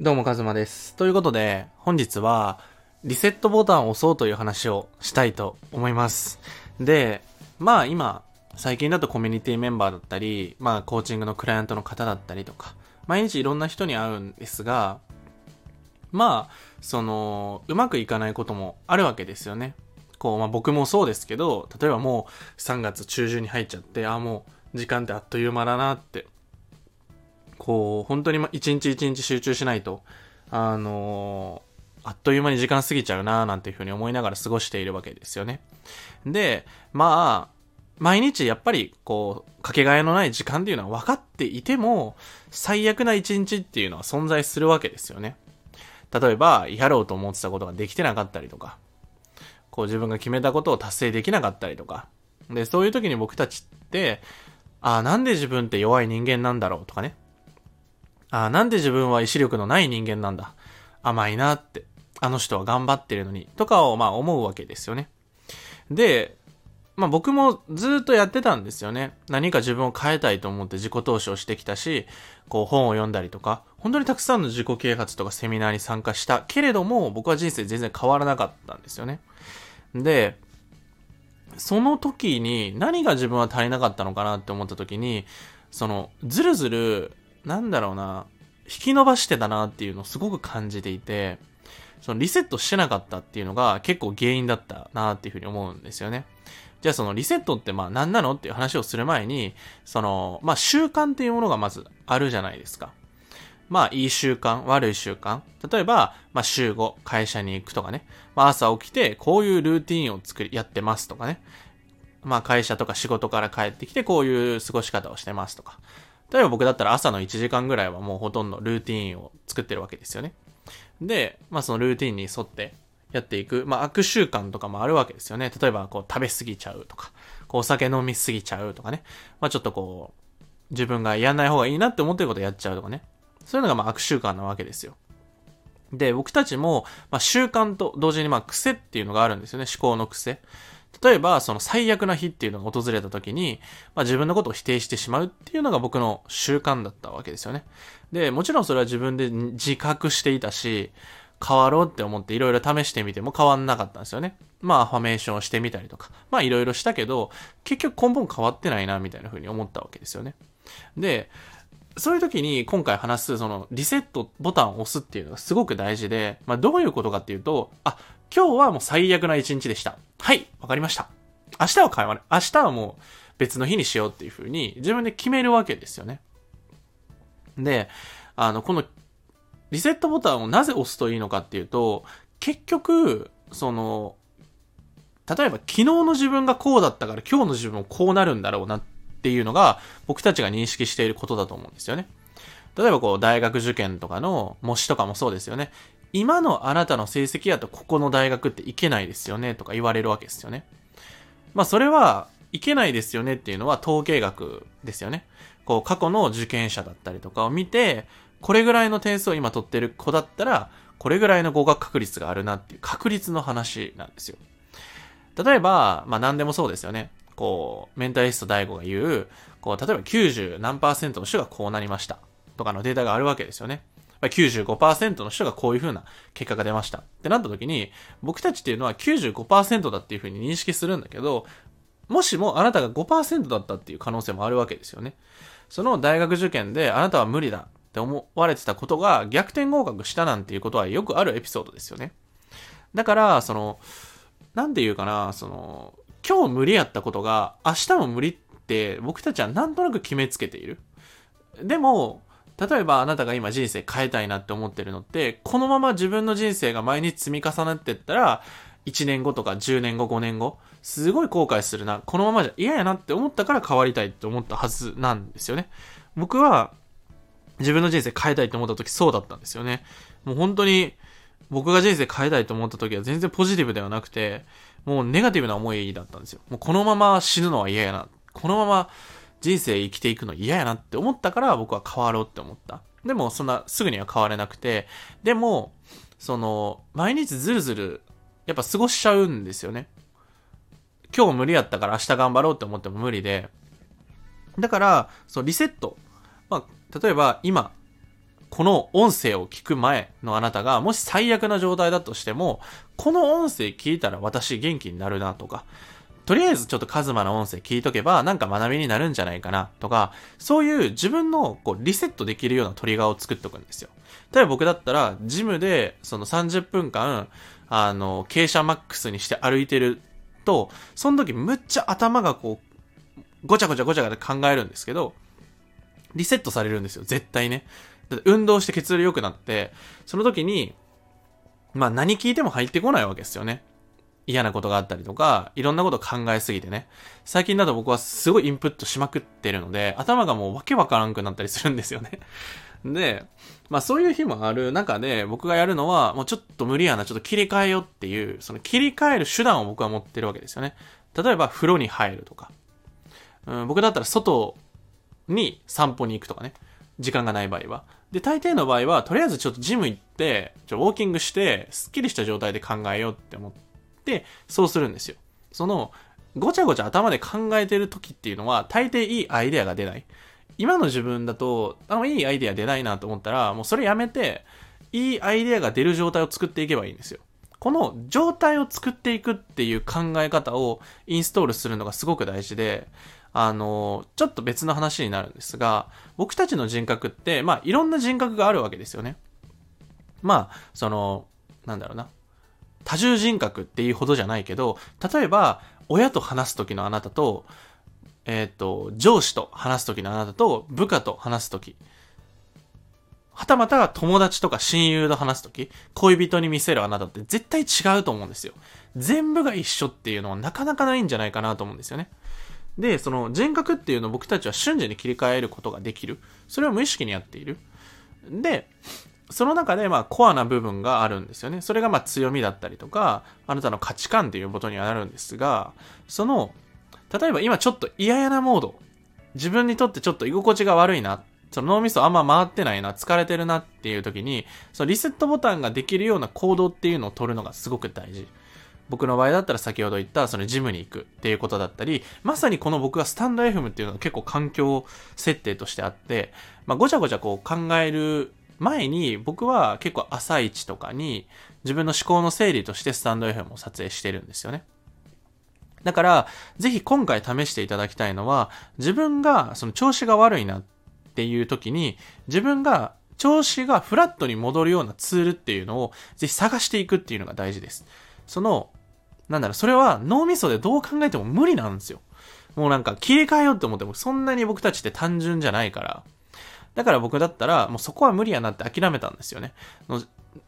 どうも、かずまです。ということで、本日は、リセットボタンを押そうという話をしたいと思います。で、まあ今、最近だとコミュニティメンバーだったり、まあコーチングのクライアントの方だったりとか、毎日いろんな人に会うんですが、まあ、その、うまくいかないこともあるわけですよね。こう、まあ僕もそうですけど、例えばもう3月中旬に入っちゃって、ああ、もう時間ってあっという間だなってこう、本当に一日一日集中しないと、あのあっという間に時間過ぎちゃうなーなんていうふうに思いながら過ごしているわけですよね。で、まあ、毎日やっぱり、こう、かけがえのない時間っていうのは分かっていても、最悪な一日っていうのは存在するわけですよね。例えば、やろうと思ってたことができてなかったりとか、こう自分が決めたことを達成できなかったりとか、で、そういう時に僕たちって、ああ、なんで自分って弱い人間なんだろうとかね。ああ、なんで自分は意志力のない人間なんだ？甘いなって。あの人は頑張ってるのに。とかをまあ思うわけですよね。で、まあ僕もずっとやってたんですよね。何か自分を変えたいと思って自己投資をしてきたし、こう本を読んだりとか、本当にたくさんの自己啓発とかセミナーに参加したけれども、僕は人生全然変わらなかったんですよね。で、その時に何が自分は足りなかったのかなって思った時に、その、ずるずる、なんだろうな、引き伸ばしてたなっていうのをすごく感じていて、そのリセットしてなかったっていうのが結構原因だったなっていうふうに思うんですよね。じゃあそのリセットってまあ何なのっていう話をする前に、その、まあ習慣っていうものがまずあるじゃないですか。まあいい習慣、悪い習慣。例えば、まあ週5、会社に行くとかね。まあ朝起きてこういうルーティンを作り、やってますとかね。まあ会社とか仕事から帰ってきてこういう過ごし方をしてますとか。例えば僕だったら朝の1時間ぐらいはもうほとんどルーティーンを作ってるわけですよね。で、まあそのルーティーンに沿ってやっていく、まあ悪習慣とかもあるわけですよね。例えばこう食べ過ぎちゃうとか、こうお酒飲み過ぎちゃうとかね。まあちょっとこう、自分がやんない方がいいなって思ってることやっちゃうとかね。そういうのがまあ悪習慣なわけですよ。で、僕たちも、まあ、習慣と同時にまあ癖っていうのがあるんですよね。思考の癖。例えば、その最悪な日っていうのが訪れた時に、まあ、自分のことを否定してしまうっていうのが僕の習慣だったわけですよね。で、もちろんそれは自分で自覚していたし、変わろうって思っていろいろ試してみても変わんなかったんですよね。まあ、アファメーションをしてみたりとか、まあいろいろしたけど、結局根本変わってないな、みたいな風に思ったわけですよね。で、そういう時に今回話すそのリセットボタンを押すっていうのがすごく大事で、まあどういうことかっていうと、あ、今日はもう最悪な一日でした。はい、わかりました。明日は変わる。明日はもう別の日にしようっていう風に自分で決めるわけですよね。で、あの、このリセットボタンをなぜ押すといいのかっていうと、結局、その、例えば昨日の自分がこうだったから今日の自分もこうなるんだろうなっていうのが僕たちが認識していることだと思うんですよね。例えばこう大学受験とかの模試とかもそうですよね。今のあなたの成績やとここの大学って行けないですよねとか言われるわけですよね。まあそれはいけないですよねっていうのは統計学ですよね。こう過去の受験者だったりとかを見て、これぐらいの点数を今取ってる子だったら、これぐらいの合格確率があるなっていう確率の話なんですよ。例えば、まあ何でもそうですよね。こう、メンタリスト DAIGO が言う、こう、例えば90何パーセントの人がこうなりました。とかのデータがあるわけですよね。95%の人がこういう風な結果が出ました。ってなった時に、僕たちっていうのは95%だっていう風に認識するんだけど、もしもあなたが5%だったっていう可能性もあるわけですよね。その大学受験であなたは無理だって思われてたことが逆転合格したなんていうことはよくあるエピソードですよね。だから、その、なんていうかな、その、今日無理やったことが明日も無理って僕たちはなんとなく決めつけている。でも、例えばあなたが今人生変えたいなって思ってるのって、このまま自分の人生が毎日積み重なってったら、1年後とか10年後、5年後、すごい後悔するな。このままじゃ嫌やなって思ったから変わりたいって思ったはずなんですよね。僕は自分の人生変えたいと思った時そうだったんですよね。もう本当に僕が人生変えたいと思った時は全然ポジティブではなくて、もうネガティブな思いだったんですよ。もうこのまま死ぬのは嫌やな。このまま人生生きていくの嫌やなって思ったから僕は変わろうって思った。でもそんなすぐには変われなくて、でも、その、毎日ずるずる、やっぱ過ごしちゃうんですよね。今日無理やったから明日頑張ろうって思っても無理で。だから、そう、リセット。まあ、例えば今、この音声を聞く前のあなたが、もし最悪な状態だとしても、この音声聞いたら私元気になるなとか、とりあえずちょっとカズマの音声聞いとけばなんか学びになるんじゃないかなとか、そういう自分のこうリセットできるようなトリガーを作っておくんですよ。例えば僕だったら、ジムでその30分間、あの、傾斜マックスにして歩いてると、その時むっちゃ頭がこう、ごちゃごちゃごちゃごちゃ考えるんですけど、リセットされるんですよ、絶対ね。運動して血流良くなって、その時に、まあ何聞いても入ってこないわけですよね。嫌なことがあったりとか、いろんなこと考えすぎてね。最近だと僕はすごいインプットしまくってるので、頭がもうわけわからんくなったりするんですよね。で、まあそういう日もある中で僕がやるのは、もうちょっと無理やな、ちょっと切り替えようっていう、その切り替える手段を僕は持ってるわけですよね。例えば風呂に入るとか。うん、僕だったら外に散歩に行くとかね。時間がない場合は。で、大抵の場合は、とりあえずちょっとジム行って、ちょウォーキングして、スッキリした状態で考えようって思って、そうするんですよ。その、ごちゃごちゃ頭で考えてる時っていうのは、大抵いいアイデアが出ない。今の自分だと、あの、いいアイデア出ないなと思ったら、もうそれやめて、いいアイデアが出る状態を作っていけばいいんですよ。この状態を作っていくっていう考え方をインストールするのがすごく大事で、あの、ちょっと別の話になるんですが、僕たちの人格って、まあ、いろんな人格があるわけですよね。まあ、その、なんだろうな。多重人格っていうほどじゃないけど、例えば、親と話す時のあなたと、えっ、ー、と、上司と話す時のあなたと、部下と話す時。はたまた友達とか親友と話す時、恋人に見せるあなたって絶対違うと思うんですよ。全部が一緒っていうのはなかなかないんじゃないかなと思うんですよね。で、その人格っていうのを僕たちは瞬時に切り替えることができる。それを無意識にやっている。で、その中でまあコアな部分があるんですよね。それがまあ強みだったりとか、あなたの価値観っていうことにはなるんですが、その、例えば今ちょっと嫌々なモード、自分にとってちょっと居心地が悪いな、その脳みそあんま回ってないな、疲れてるなっていう時に、そのリセットボタンができるような行動っていうのを取るのがすごく大事。僕の場合だったら先ほど言ったそのジムに行くっていうことだったり、まさにこの僕がスタンド FM っていうのが結構環境設定としてあって、まあ、ごちゃごちゃこう考える前に僕は結構朝一とかに自分の思考の整理としてスタンド FM を撮影してるんですよね。だから、ぜひ今回試していただきたいのは、自分がその調子が悪いなっていう時に、自分が調子がフラットに戻るようなツールっていうのをぜひ探していくっていうのが大事です。そのなんだろう、それは脳みそでどう考えても無理なんですよ。もうなんか切り替えようって思ってもそんなに僕たちって単純じゃないから。だから僕だったらもうそこは無理やなって諦めたんですよね。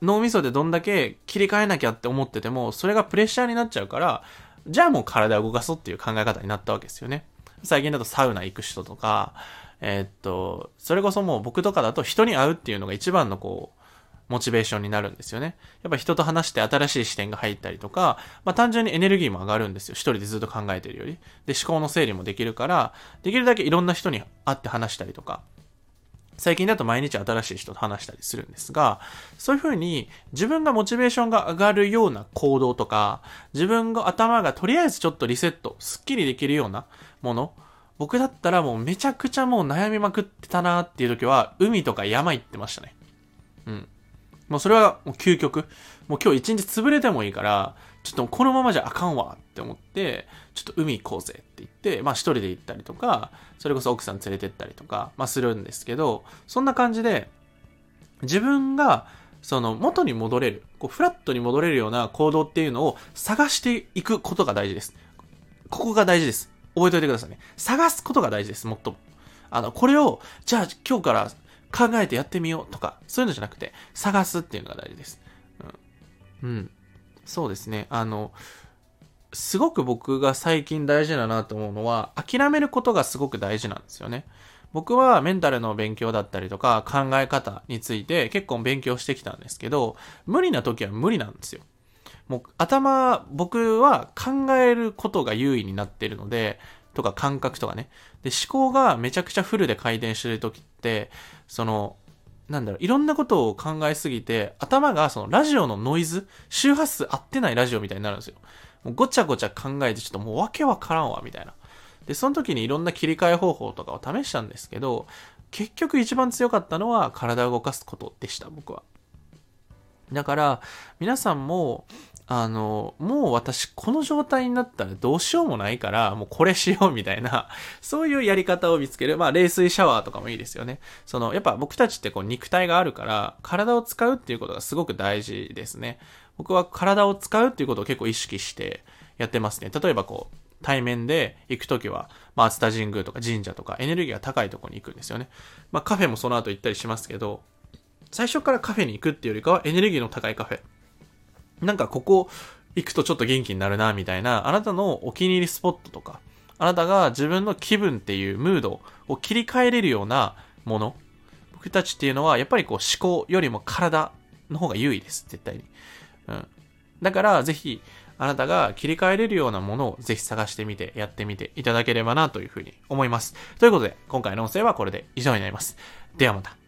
脳みそでどんだけ切り替えなきゃって思っててもそれがプレッシャーになっちゃうからじゃあもう体を動かそうっていう考え方になったわけですよね。最近だとサウナ行く人とか、えー、っと、それこそもう僕とかだと人に会うっていうのが一番のこう、モチベーションになるんですよね。やっぱ人と話して新しい視点が入ったりとか、まあ単純にエネルギーも上がるんですよ。一人でずっと考えてるより。で、思考の整理もできるから、できるだけいろんな人に会って話したりとか、最近だと毎日新しい人と話したりするんですが、そういうふうに自分がモチベーションが上がるような行動とか、自分が頭がとりあえずちょっとリセット、スッキリできるようなもの、僕だったらもうめちゃくちゃもう悩みまくってたなっていう時は、海とか山行ってましたね。うん。もうそれはもう究極。もう今日一日潰れてもいいから、ちょっとこのままじゃあかんわって思って、ちょっと海行こうぜって言って、まあ一人で行ったりとか、それこそ奥さん連れてったりとか、まあするんですけど、そんな感じで、自分が、その元に戻れる、こうフラットに戻れるような行動っていうのを探していくことが大事です。ここが大事です。覚えておいてくださいね。探すことが大事です、もっとも。あの、これを、じゃあ今日から考えてやってみようとか、そういうのじゃなくて、探すっていうのが大事です。うん。うん。そうですね。あの、すごく僕が最近大事だなと思うのは、諦めることがすごく大事なんですよね。僕はメンタルの勉強だったりとか考え方について結構勉強してきたんですけど、無理な時は無理なんですよ。もう頭、僕は考えることが優位になってるので、とか感覚とかね。で、思考がめちゃくちゃフルで回転してる時って、その、なんだろう、いろんなことを考えすぎて、頭がそのラジオのノイズ、周波数合ってないラジオみたいになるんですよ。もうごちゃごちゃ考えてちょっともうわけわからんわ、みたいな。で、その時にいろんな切り替え方法とかを試したんですけど、結局一番強かったのは体を動かすことでした、僕は。だから、皆さんも、あの、もう私この状態になったらどうしようもないから、もうこれしようみたいな、そういうやり方を見つける。まあ、冷水シャワーとかもいいですよね。その、やっぱ僕たちってこう肉体があるから、体を使うっていうことがすごく大事ですね。僕は体を使うっていうことを結構意識してやってますね。例えばこう、対面で行くときは、まあ、熱田神宮とか神社とかエネルギーが高いとこに行くんですよね。まあ、カフェもその後行ったりしますけど、最初からカフェに行くっていうよりかはエネルギーの高いカフェ。なんかここ行くとちょっと元気になるな、みたいな、あなたのお気に入りスポットとか、あなたが自分の気分っていうムードを切り替えれるようなもの。僕たちっていうのは、やっぱりこう思考よりも体の方が優位です、絶対に。うん。だから、ぜひ、あなたが切り替えれるようなものをぜひ探してみて、やってみていただければなというふうに思います。ということで、今回の音声はこれで以上になります。ではまた。